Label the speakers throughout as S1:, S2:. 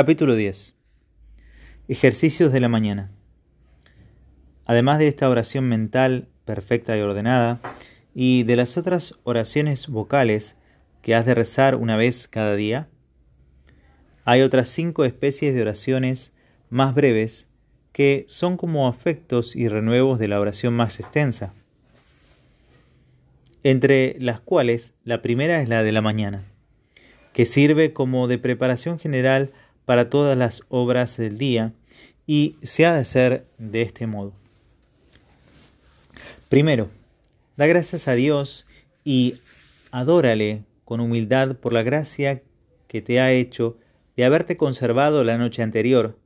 S1: Capítulo 10. Ejercicios de la mañana. Además de esta oración mental perfecta y ordenada, y de las otras oraciones vocales que has de rezar una vez cada día, hay otras cinco especies de oraciones más breves que son como afectos y renuevos de la oración más extensa, entre las cuales la primera es la de la mañana, que sirve como de preparación general para todas las obras del día y se ha de hacer de este modo. Primero, da gracias a Dios y adórale con humildad por la gracia que te ha hecho de haberte conservado la noche anterior,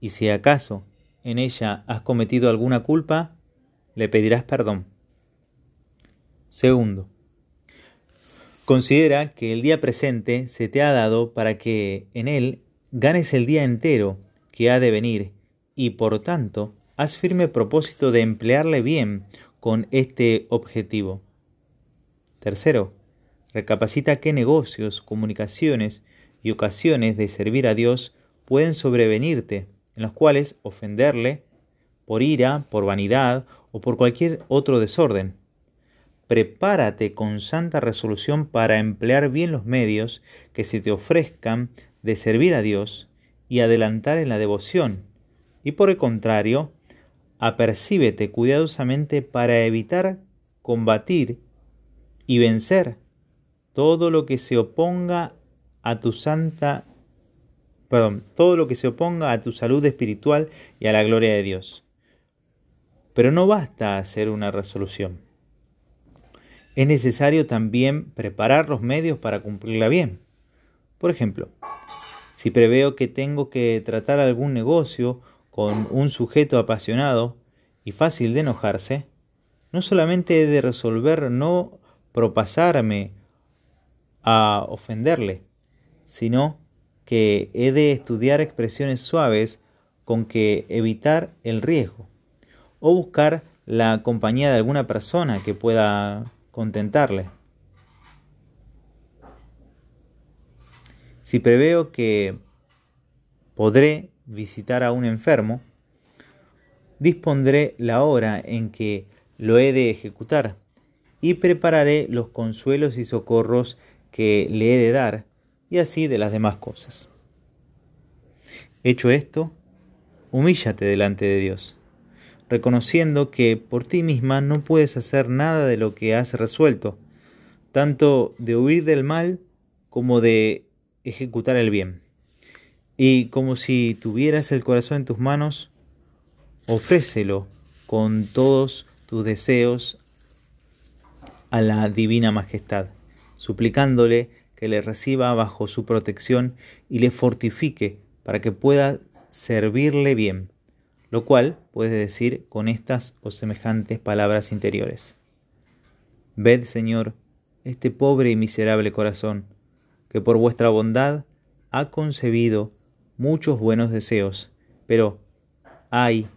S1: y si acaso en ella has cometido alguna culpa, le pedirás perdón. Segundo, considera que el día presente se te ha dado para que en él ganes el día entero que ha de venir y por tanto haz firme propósito de emplearle bien con este objetivo. Tercero, recapacita qué negocios, comunicaciones y ocasiones de servir a Dios pueden sobrevenirte, en los cuales ofenderle por ira, por vanidad o por cualquier otro desorden. Prepárate con santa resolución para emplear bien los medios que se te ofrezcan de servir a Dios y adelantar en la devoción, y por el contrario, apercíbete cuidadosamente para evitar combatir y vencer todo lo que se oponga a tu santa perdón, todo lo que se oponga a tu salud espiritual y a la gloria de Dios. Pero no basta hacer una resolución. Es necesario también preparar los medios para cumplirla bien. Por ejemplo, si preveo que tengo que tratar algún negocio con un sujeto apasionado y fácil de enojarse, no solamente he de resolver no propasarme a ofenderle, sino que he de estudiar expresiones suaves con que evitar el riesgo, o buscar la compañía de alguna persona que pueda contentarle. Si preveo que podré visitar a un enfermo, dispondré la hora en que lo he de ejecutar y prepararé los consuelos y socorros que le he de dar y así de las demás cosas. Hecho esto, humíllate delante de Dios, reconociendo que por ti misma no puedes hacer nada de lo que has resuelto, tanto de huir del mal como de ejecutar el bien. Y como si tuvieras el corazón en tus manos, ofrécelo con todos tus deseos a la divina majestad, suplicándole que le reciba bajo su protección y le fortifique para que pueda servirle bien, lo cual puede decir con estas o semejantes palabras interiores. Ved, Señor, este pobre y miserable corazón, que por vuestra bondad ha concebido muchos buenos deseos, pero ay,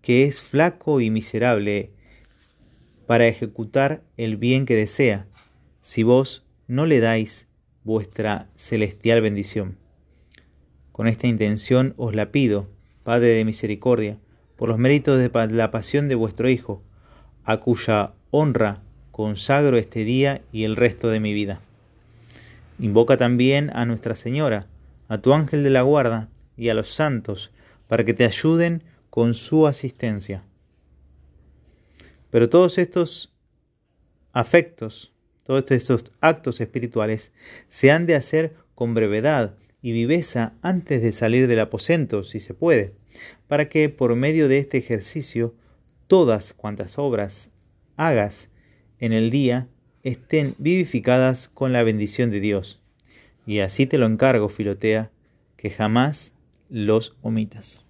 S1: que es flaco y miserable para ejecutar el bien que desea, si vos no le dais vuestra celestial bendición. Con esta intención os la pido, Padre de misericordia, por los méritos de la pasión de vuestro Hijo, a cuya honra consagro este día y el resto de mi vida. Invoca también a Nuestra Señora, a tu ángel de la guarda y a los santos, para que te ayuden con su asistencia. Pero todos estos afectos, todos estos actos espirituales, se han de hacer con brevedad y viveza antes de salir del aposento, si se puede, para que por medio de este ejercicio todas cuantas obras hagas en el día estén vivificadas con la bendición de Dios. Y así te lo encargo, Filotea, que jamás los omitas.